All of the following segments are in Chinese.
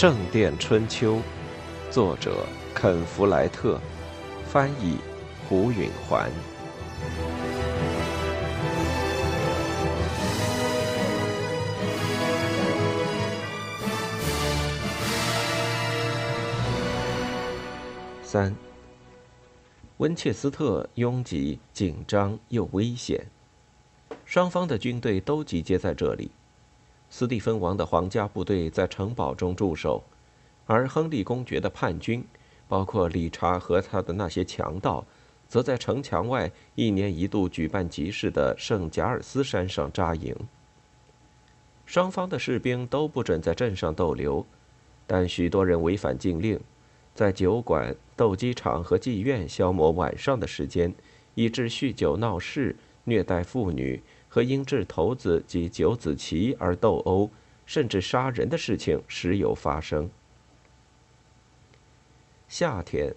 圣殿春秋》，作者肯·弗莱特，翻译胡允环。三，温切斯特拥挤、紧张又危险，双方的军队都集结在这里。斯蒂芬王的皇家部队在城堡中驻守，而亨利公爵的叛军，包括理查和他的那些强盗，则在城墙外一年一度举办集市的圣贾尔斯山上扎营。双方的士兵都不准在镇上逗留，但许多人违反禁令，在酒馆、斗鸡场和妓院消磨晚上的时间，以致酗酒闹事、虐待妇女。和因掷骰子及九子棋而斗殴，甚至杀人的事情时有发生。夏天，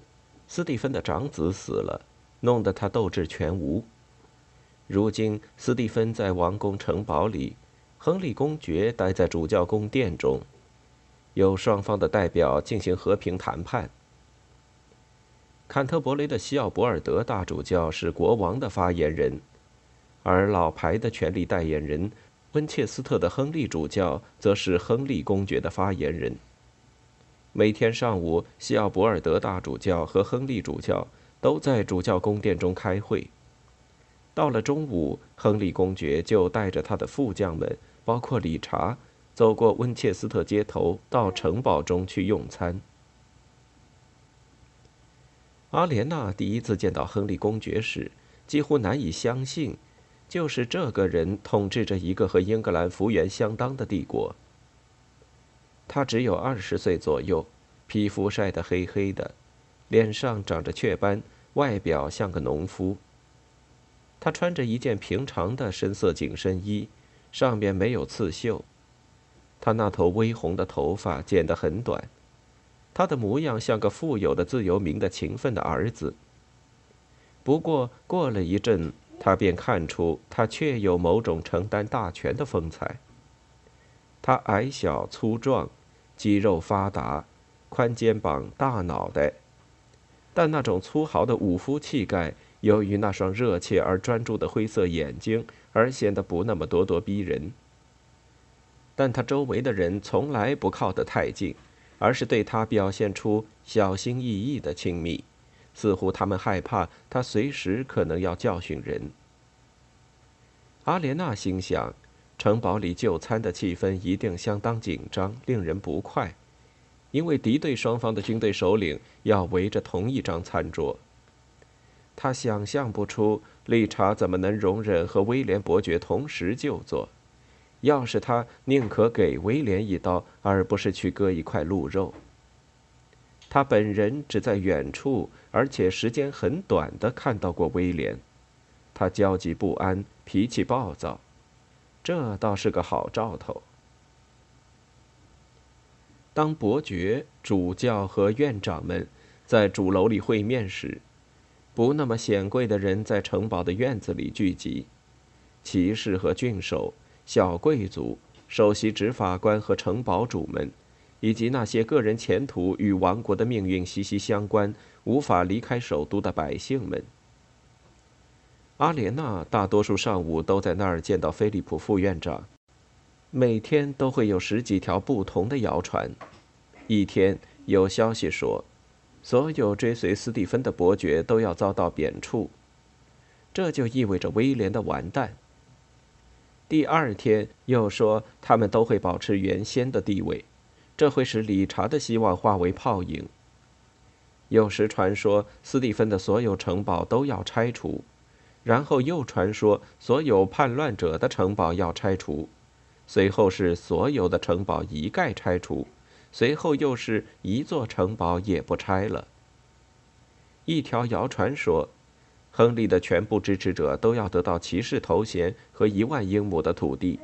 斯蒂芬的长子死了，弄得他斗志全无。如今，斯蒂芬在王宫城堡里，亨利公爵待在主教宫殿中，由双方的代表进行和平谈判。坎特伯雷的西奥博尔德大主教是国王的发言人。而老牌的权力代言人温切斯特的亨利主教则是亨利公爵的发言人。每天上午，西奥博尔德大主教和亨利主教都在主教宫殿中开会。到了中午，亨利公爵就带着他的副将们，包括理查，走过温切斯特街头，到城堡中去用餐。阿莲娜第一次见到亨利公爵时，几乎难以相信。就是这个人统治着一个和英格兰幅员相当的帝国。他只有二十岁左右，皮肤晒得黑黑的，脸上长着雀斑，外表像个农夫。他穿着一件平常的深色紧身衣，上面没有刺绣。他那头微红的头发剪得很短，他的模样像个富有的自由民的勤奋的儿子。不过过了一阵。他便看出，他确有某种承担大权的风采。他矮小粗壮，肌肉发达，宽肩膀大脑袋，但那种粗豪的武夫气概，由于那双热切而专注的灰色眼睛，而显得不那么咄咄逼人。但他周围的人从来不靠得太近，而是对他表现出小心翼翼的亲密。似乎他们害怕他随时可能要教训人。阿莲娜心想，城堡里就餐的气氛一定相当紧张，令人不快，因为敌对双方的军队首领要围着同一张餐桌。他想象不出理查怎么能容忍和威廉伯爵同时就坐，要是他宁可给威廉一刀，而不是去割一块鹿肉。他本人只在远处，而且时间很短的看到过威廉。他焦急不安，脾气暴躁，这倒是个好兆头。当伯爵、主教和院长们在主楼里会面时，不那么显贵的人在城堡的院子里聚集：骑士和郡守、小贵族、首席执法官和城堡主们。以及那些个人前途与王国的命运息息相关、无法离开首都的百姓们。阿莲娜大多数上午都在那儿见到菲利普副院长。每天都会有十几条不同的谣传。一天有消息说，所有追随斯蒂芬的伯爵都要遭到贬黜，这就意味着威廉的完蛋。第二天又说他们都会保持原先的地位。这会使理查的希望化为泡影。有时传说斯蒂芬的所有城堡都要拆除，然后又传说所有叛乱者的城堡要拆除，随后是所有的城堡一概拆除，随后又是一座城堡也不拆了。一条谣传说，亨利的全部支持者都要得到骑士头衔和一万英亩的土地。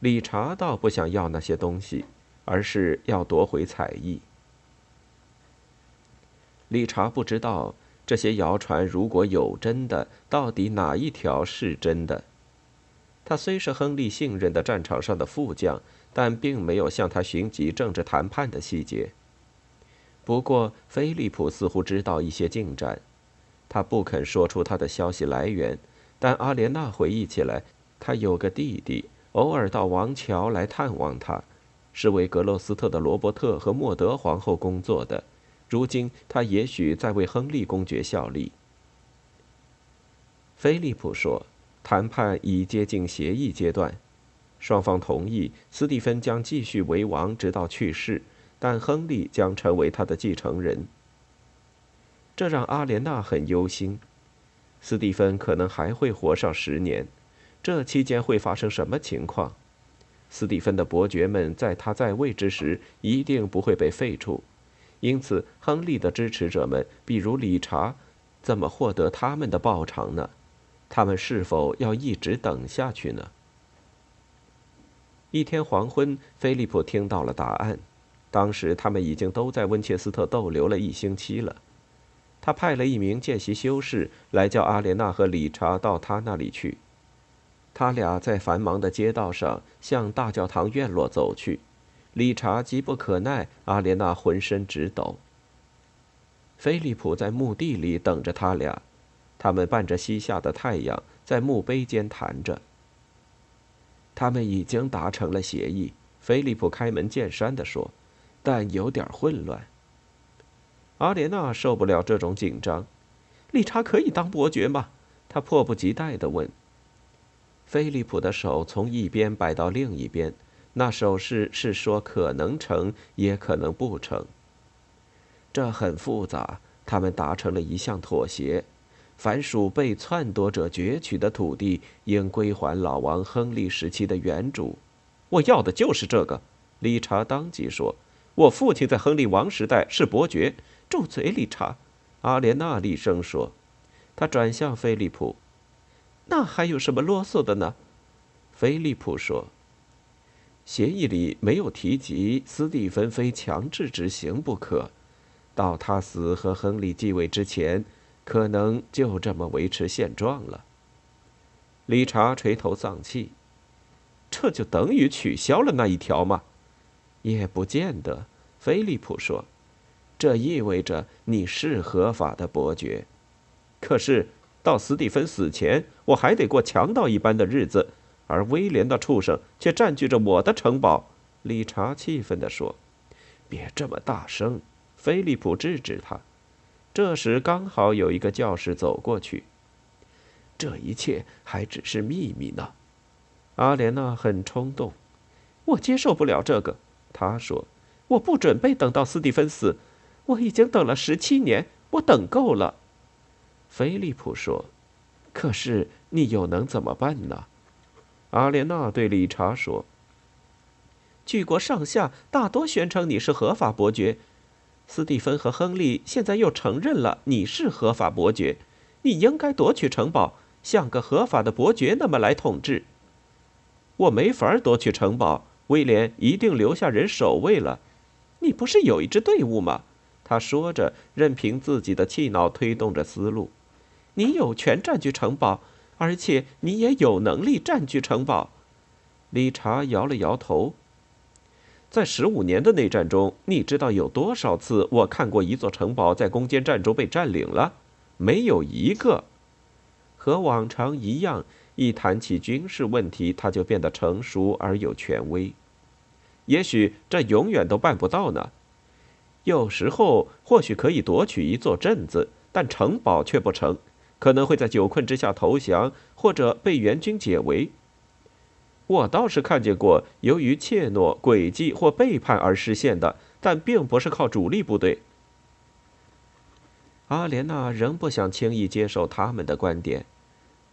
理查倒不想要那些东西。而是要夺回彩艺。理查不知道这些谣传如果有真的，到底哪一条是真的？他虽是亨利信任的战场上的副将，但并没有向他寻及政治谈判的细节。不过，菲利普似乎知道一些进展。他不肯说出他的消息来源，但阿莲娜回忆起来，他有个弟弟，偶尔到王桥来探望他，是为格洛斯特的罗伯特和莫德皇后工作的。如今，他也许在为亨利公爵效力。菲利普说：“谈判已接近协议阶段，双方同意斯蒂芬将继续为王直到去世，但亨利将成为他的继承人。”这让阿莲娜很忧心。斯蒂芬可能还会活上十年，这期间会发生什么情况？斯蒂芬的伯爵们在他在位之时一定不会被废除，因此亨利的支持者们，比如理查，怎么获得他们的报偿呢？他们是否要一直等下去呢？一天黄昏，菲利普听到了答案。当时他们已经都在温切斯特逗留了一星期了。他派了一名见习修士来叫阿莲娜和理查到他那里去。他俩在繁忙的街道上向大教堂院落走去。理查急不可耐，阿莲娜浑身直抖。菲利普在墓地里等着他俩。他们伴着西下的太阳，在墓碑间谈着。他们已经达成了协议，菲利普开门见山地说，但有点混乱。阿莲娜受不了这种紧张。理查可以当伯爵吗？他迫不及待地问。菲利普的手从一边摆到另一边，那手势是说可能成，也可能不成。这很复杂。他们达成了一项妥协。凡属被篡夺者攫取的土地，应归还老王亨利时期的原主。我要的就是这个，理查当即说。我父亲在亨利王时代是伯爵。住嘴，理查！阿莲娜厉声说。他转向菲利普：“那还有什么啰嗦的呢？”菲利普说：“协议里没有提及斯蒂芬非强制执行不可，到他死和亨利继位之前。”可能就这么维持现状了。理查垂头丧气，这就等于取消了那一条吗？也不见得。菲利普说：“这意味着你是合法的伯爵，可是到斯蒂芬死前，我还得过强盗一般的日子，而威廉的畜生却占据着我的城堡。”理查气愤地说：“别这么大声！”菲利普制止他。这时刚好有一个教士走过去。这一切还只是秘密呢。阿莲娜很冲动，我接受不了这个。她说：“我不准备等到斯蒂芬死，我已经等了十七年，我等够了。”菲利普说：“可是你又能怎么办呢？”阿莲娜对理查说：“举国上下大多宣称你是合法伯爵。”斯蒂芬和亨利现在又承认了你是合法伯爵，你应该夺取城堡，像个合法的伯爵那么来统治。我没法夺取城堡，威廉一定留下人守卫了。你不是有一支队伍吗？他说着，任凭自己的气恼推动着思路。你有权占据城堡，而且你也有能力占据城堡。理查摇了摇头。在十五年的内战中，你知道有多少次我看过一座城堡在攻坚战中被占领了？没有一个。和往常一样，一谈起军事问题，他就变得成熟而有权威。也许这永远都办不到呢。有时候或许可以夺取一座镇子，但城堡却不成，可能会在久困之下投降，或者被援军解围。我倒是看见过由于怯懦、诡计或背叛而实现的，但并不是靠主力部队。阿莲娜仍不想轻易接受他们的观点，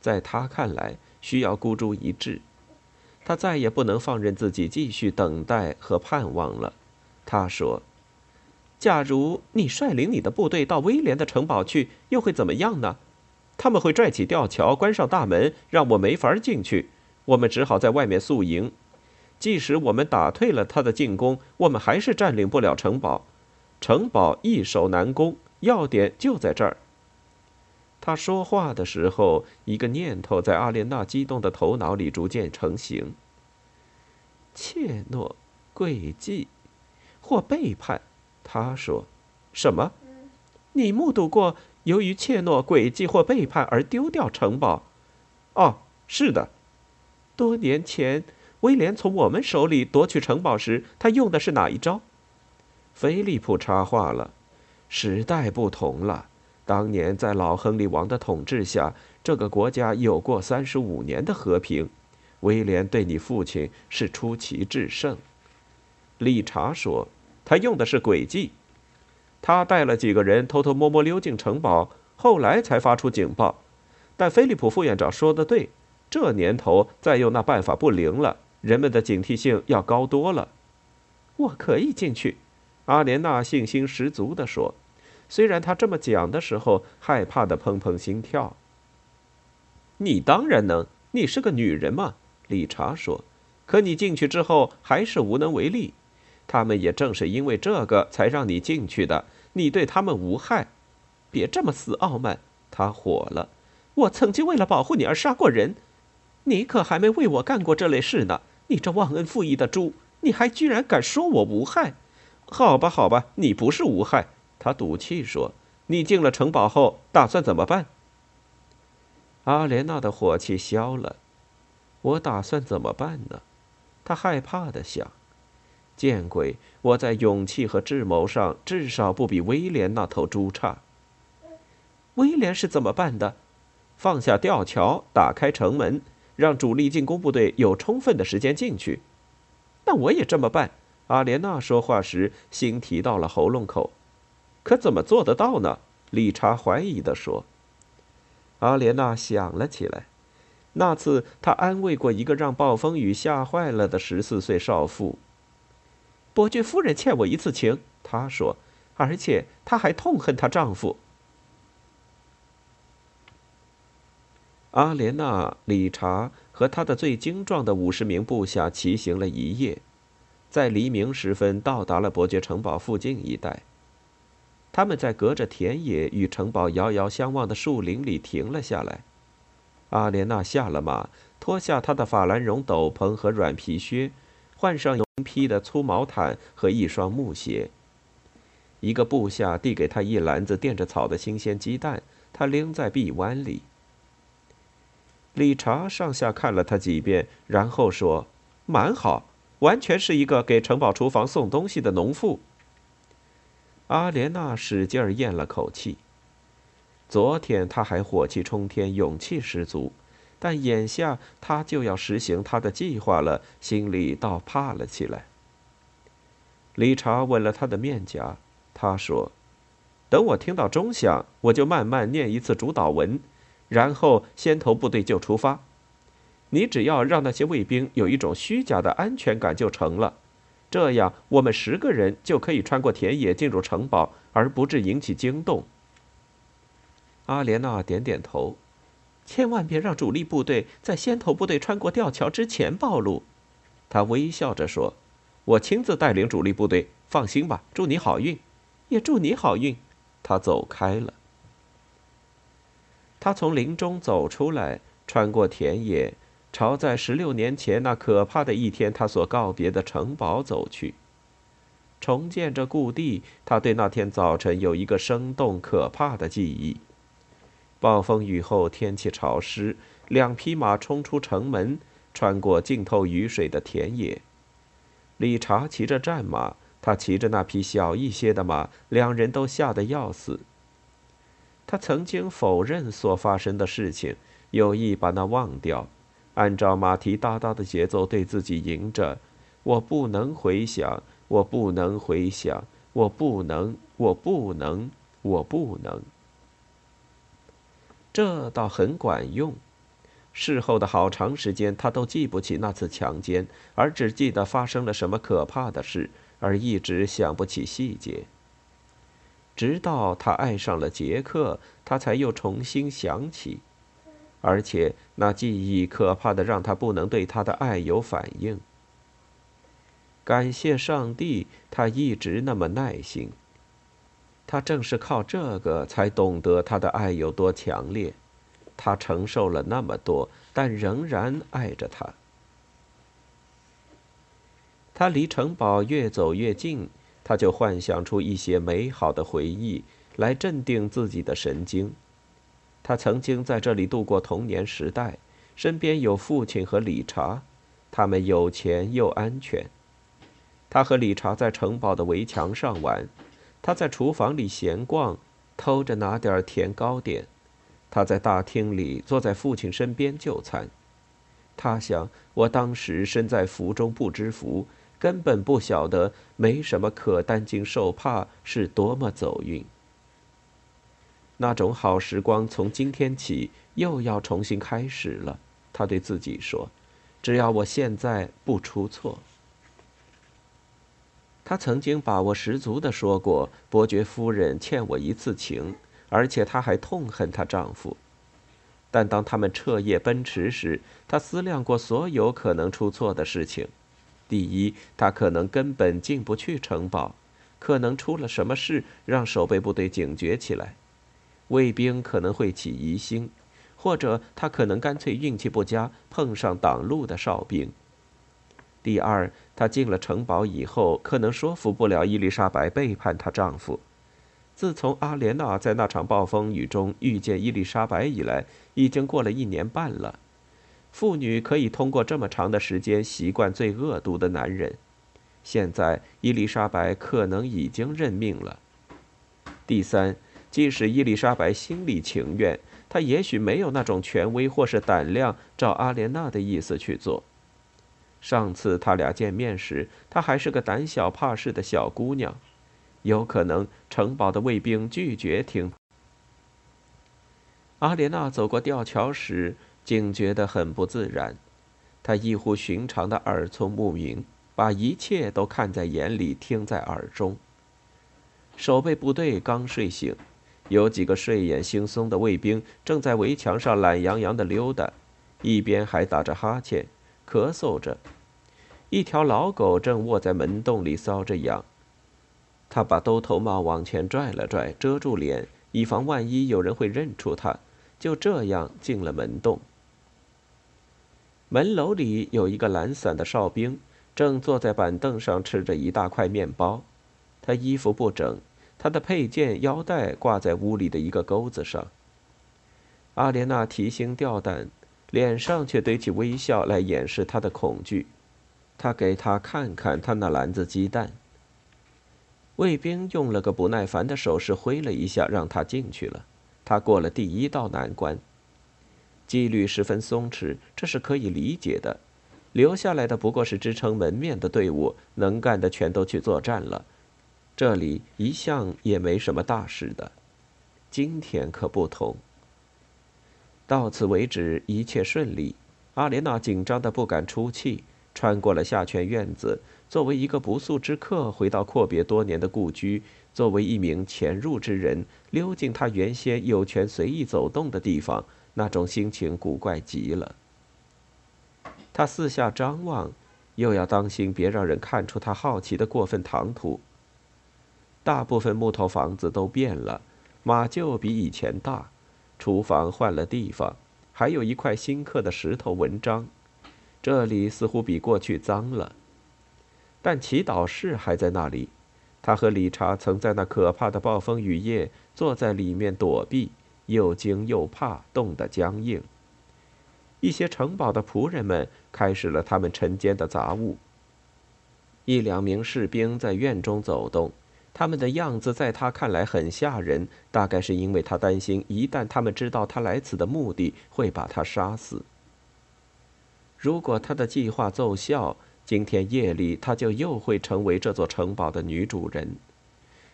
在他看来需要孤注一掷。他再也不能放任自己继续等待和盼望了。他说：“假如你率领你的部队到威廉的城堡去，又会怎么样呢？他们会拽起吊桥，关上大门，让我没法进去。”我们只好在外面宿营，即使我们打退了他的进攻，我们还是占领不了城堡。城堡易守难攻，要点就在这儿。他说话的时候，一个念头在阿莲娜激动的头脑里逐渐成型。怯懦、诡计，或背叛。他说：“什么？你目睹过由于怯懦、诡计或背叛而丢掉城堡？”“哦，是的。多年前，威廉从我们手里夺取城堡时，他用的是哪一招？”菲利普插话了：“时代不同了。当年在老亨利王的统治下，这个国家有过三十五年的和平。威廉对你父亲是出奇制胜。”理查说：“他用的是诡计，他带了几个人偷偷摸摸溜进城堡，后来才发出警报。但菲利普副院长说的对，这年头再用那办法不灵了，人们的警惕性要高多了。我可以进去。”阿莲娜信心十足地说：“虽然她这么讲的时候害怕的砰砰心跳。”“你当然能，你是个女人嘛。”理查说。“可你进去之后还是无能为力。他们也正是因为这个才让你进去的。你对他们无害。别这么死傲慢。”他火了。“我曾经为了保护你而杀过人，你可还没为我干过这类事呢。你这忘恩负义的猪，你还居然敢说我无害！”好吧，好吧，你不是无害。他赌气说：“你进了城堡后打算怎么办？”阿莲娜的火气消了。我打算怎么办呢？他害怕的想：“见鬼！我在勇气和智谋上至少不比威廉那头猪差。”威廉是怎么办的？放下吊桥，打开城门，让主力进攻部队有充分的时间进去。那我也这么办。阿莲娜说话时，心提到了喉咙口，可怎么做得到呢？理查怀疑地说。阿莲娜想了起来，那次她安慰过一个让暴风雨吓坏了的十四岁少妇。伯爵夫人欠我一次情，她说，而且她还痛恨她丈夫。阿莲娜、理查和他的最精壮的五十名部下骑行了一夜。在黎明时分，到达了伯爵城堡附近一带。他们在隔着田野与城堡遥遥相望的树林里停了下来。阿莲娜下了马，脱下她的法兰绒斗篷和软皮靴，换上披的粗毛毯和一双木鞋。一个部下递给他一篮子垫着草的新鲜鸡蛋，他拎在臂弯里。理查上下看了他几遍，然后说：“蛮好。”完全是一个给城堡厨房送东西的农妇。阿莲娜使劲咽了口气。昨天他还火气冲天、勇气十足，但眼下他就要实行他的计划了，心里倒怕了起来。理查吻了他的面颊，他说：“等我听到钟响，我就慢慢念一次主导文，然后先头部队就出发。”你只要让那些卫兵有一种虚假的安全感就成了，这样我们十个人就可以穿过田野进入城堡，而不致引起惊动。阿莲娜点点头，千万别让主力部队在先头部队穿过吊桥之前暴露。他微笑着说：“我亲自带领主力部队，放心吧，祝你好运，也祝你好运。”他走开了。他从林中走出来，穿过田野。朝在十六年前那可怕的一天，他所告别的城堡走去。重建着故地，他对那天早晨有一个生动可怕的记忆。暴风雨后，天气潮湿，两匹马冲出城门，穿过浸透雨水的田野。理查骑着战马，他骑着那匹小一些的马，两人都吓得要死。他曾经否认所发生的事情，有意把那忘掉。按照马蹄哒哒的节奏，对自己吟着：“我不能回想，我不能回想，我不能，我不能，我不能。”这倒很管用。事后的好长时间，他都记不起那次强奸，而只记得发生了什么可怕的事，而一直想不起细节。直到他爱上了杰克，他才又重新想起。而且那记忆可怕的让他不能对他的爱有反应。感谢上帝，他一直那么耐心。他正是靠这个才懂得他的爱有多强烈。他承受了那么多，但仍然爱着他。他离城堡越走越近，他就幻想出一些美好的回忆来镇定自己的神经。他曾经在这里度过童年时代，身边有父亲和理查，他们有钱又安全。他和理查在城堡的围墙上玩，他在厨房里闲逛，偷着拿点甜糕点。他在大厅里坐在父亲身边就餐。他想，我当时身在福中不知福，根本不晓得没什么可担惊受怕是多么走运。那种好时光从今天起又要重新开始了。他对自己说：“只要我现在不出错。”他曾经把握十足地说过：“伯爵夫人欠我一次情，而且她还痛恨她丈夫。”但当他们彻夜奔驰时，他思量过所有可能出错的事情：第一，他可能根本进不去城堡；可能出了什么事让守备部队警觉起来；卫兵可能会起疑心；或者他可能干脆运气不佳，碰上挡路的哨兵。第二，她进了城堡以后，可能说服不了伊丽莎白背叛她丈夫。自从阿莲娜在那场暴风雨中遇见伊丽莎白以来，已经过了一年半了。妇女可以通过这么长的时间习惯最恶毒的男人。现在，伊丽莎白可能已经认命了。第三，即使伊丽莎白心里情愿，她也许没有那种权威或是胆量照阿莲娜的意思去做。上次他俩见面时，她还是个胆小怕事的小姑娘，有可能城堡的卫兵拒绝听。阿莲娜走过吊桥时，竟觉得很不自然。她异乎寻常的耳聪目明，把一切都看在眼里，听在耳中。守备部队刚睡醒，有几个睡眼惺忪的卫兵正在围墙上懒洋洋地溜达，一边还打着哈欠。咳嗽着，一条老狗正卧在门洞里搔着痒。他把兜头帽往前拽了拽，遮住脸，以防万一有人会认出他。就这样进了门洞。门楼里有一个懒散的哨兵，正坐在板凳上吃着一大块面包。他衣服不整，他的佩剑、腰带挂在屋里的一个钩子上。阿莲娜提心吊胆。脸上却堆起微笑来掩饰他的恐惧。他给他看看他那篮子鸡蛋。卫兵用了个不耐烦的手势挥了一下，让他进去了。他过了第一道难关。纪律十分松弛，这是可以理解的。留下来的不过是支撑门面的队伍，能干的全都去作战了。这里一向也没什么大事的，今天可不同。到此为止，一切顺利。阿莲娜紧张的不敢出气，穿过了下圈院子，作为一个不速之客回到阔别多年的故居，作为一名潜入之人溜进他原先有权随意走动的地方，那种心情古怪极了。他四下张望，又要当心别让人看出他好奇的过分唐突。大部分木头房子都变了，马厩比以前大。厨房换了地方，还有一块新刻的石头文章，这里似乎比过去脏了。但祈祷室还在那里，他和理查曾在那可怕的暴风雨夜坐在里面躲避，又惊又怕，冻得僵硬。一些城堡的仆人们开始了他们晨间的杂物。一两名士兵在院中走动。他们的样子在他看来很吓人，大概是因为他担心，一旦他们知道他来此的目的，会把他杀死。如果他的计划奏效，今天夜里他就又会成为这座城堡的女主人。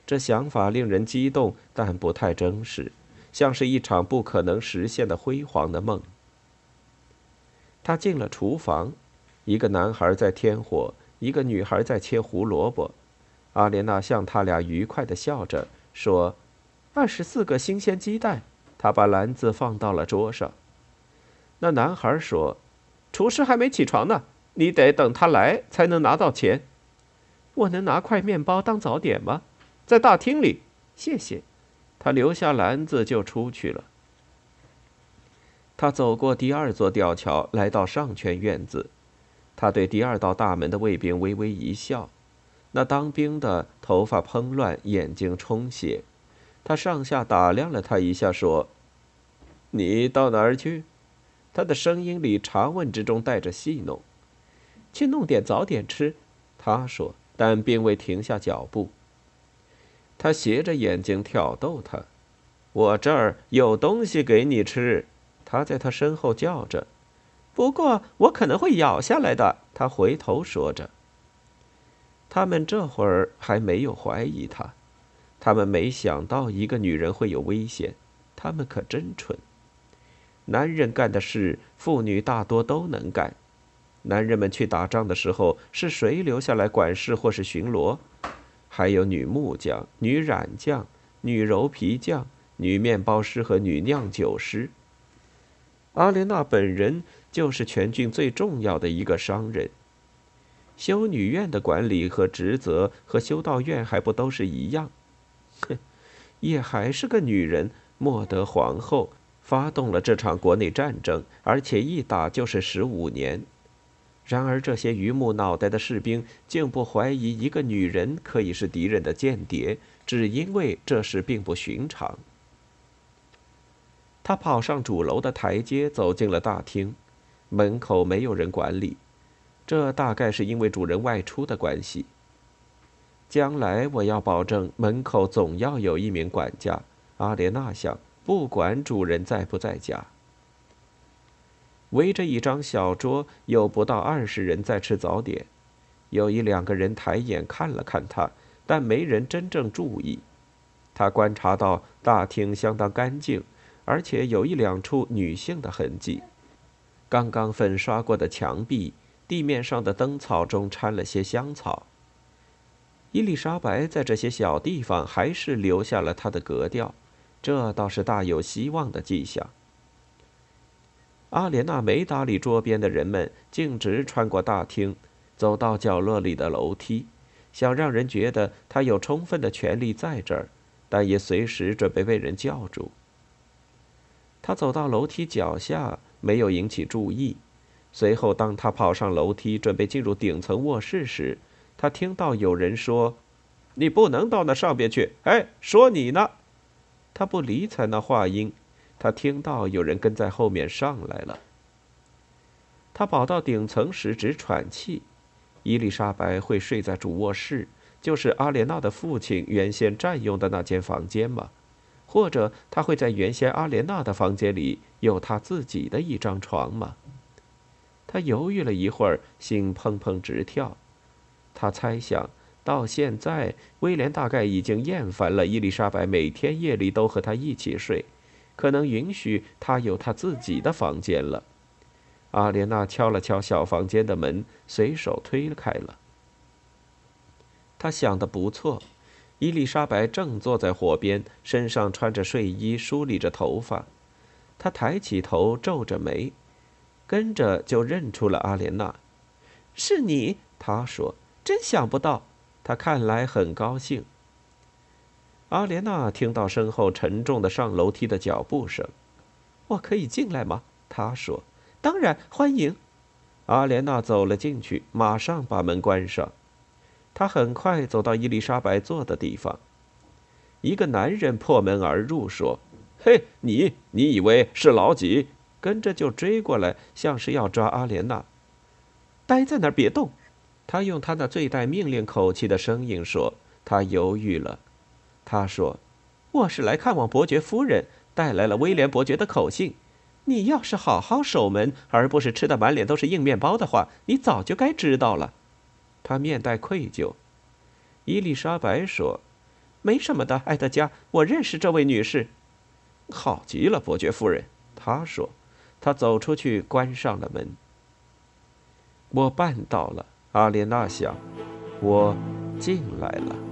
这想法令人激动，但不太真实，像是一场不可能实现的辉煌的梦。他进了厨房，一个男孩在添火，一个女孩在切胡萝卜。阿莲娜向他俩愉快地笑着说：“二十四个新鲜鸡蛋。”他把篮子放到了桌上。那男孩说：“厨师还没起床呢，你得等他来才能拿到钱。我能拿块面包当早点吗？在大厅里，谢谢。他留下篮子就出去了。他走过第二座吊桥，来到上泉院子。他对第二道大门的卫兵微微一笑。那当兵的头发蓬乱，眼睛充血。他上下打量了他一下，说：“你到哪儿去？”他的声音里查问之中带着戏弄。“去弄点早点吃。”他说，但并未停下脚步。他斜着眼睛挑逗他：“我这儿有东西给你吃。”他在他身后叫着：“不过我可能会咬下来的。”他回头说着。他们这会儿还没有怀疑他，他们没想到一个女人会有危险，他们可真蠢。男人干的事，妇女大多都能干。男人们去打仗的时候，是谁留下来管事或是巡逻？还有女木匠、女染匠、女柔皮匠、女面包师和女酿酒师。阿莲娜本人就是全郡最重要的一个商人。修女院的管理和职责和修道院还不都是一样？哼，也还是个女人。莫德皇后发动了这场国内战争，而且一打就是十五年。然而这些榆木脑袋的士兵竟不怀疑一个女人可以是敌人的间谍，只因为这事并不寻常。他跑上主楼的台阶，走进了大厅，门口没有人管理。这大概是因为主人外出的关系。将来我要保证门口总要有一名管家。阿莲娜想，不管主人在不在家。围着一张小桌，有不到二十人在吃早点。有一两个人抬眼看了看他，但没人真正注意。他观察到大厅相当干净，而且有一两处女性的痕迹，刚刚粉刷过的墙壁。地面上的灯草中掺了些香草。伊丽莎白在这些小地方还是留下了她的格调，这倒是大有希望的迹象。阿莲娜没搭理桌边的人们，径直穿过大厅，走到角落里的楼梯，想让人觉得她有充分的权利在这儿，但也随时准备被人叫住。她走到楼梯脚下，没有引起注意。随后，当他跑上楼梯，准备进入顶层卧室时，他听到有人说：“你不能到那上边去。”哎，说你呢。他不理睬那话音，他听到有人跟在后面上来了。他跑到顶层时直喘气。伊丽莎白会睡在主卧室，就是阿莲娜的父亲原先占用的那间房间吗？或者他会在原先阿莲娜的房间里有他自己的一张床吗？他犹豫了一会儿，心砰砰直跳。他猜想，到现在，威廉大概已经厌烦了伊丽莎白每天夜里都和他一起睡，可能允许他有他自己的房间了。阿莲娜敲了敲小房间的门，随手推开了。他想的不错，伊丽莎白正坐在火边，身上穿着睡衣，梳理着头发。他抬起头，皱着眉。跟着就认出了阿莲娜，是你，他说，真想不到。他看来很高兴。阿莲娜听到身后沉重的上楼梯的脚步声，我可以进来吗？他说，当然，欢迎。阿莲娜走了进去，马上把门关上。他很快走到伊丽莎白坐的地方，一个男人破门而入，说：“嘿，你，你以为是老几？”跟着就追过来，像是要抓阿莲娜。待在那儿，别动。他用他那最带命令口气的声音说。他犹豫了。他说：“我是来看望伯爵夫人，带来了威廉伯爵的口信。你要是好好守门，而不是吃的满脸都是硬面包的话，你早就该知道了。”他面带愧疚。伊丽莎白说：“没什么的，埃德加，我认识这位女士。”好极了，伯爵夫人。他说。他走出去，关上了门。我办到了，阿莲娜想，我进来了。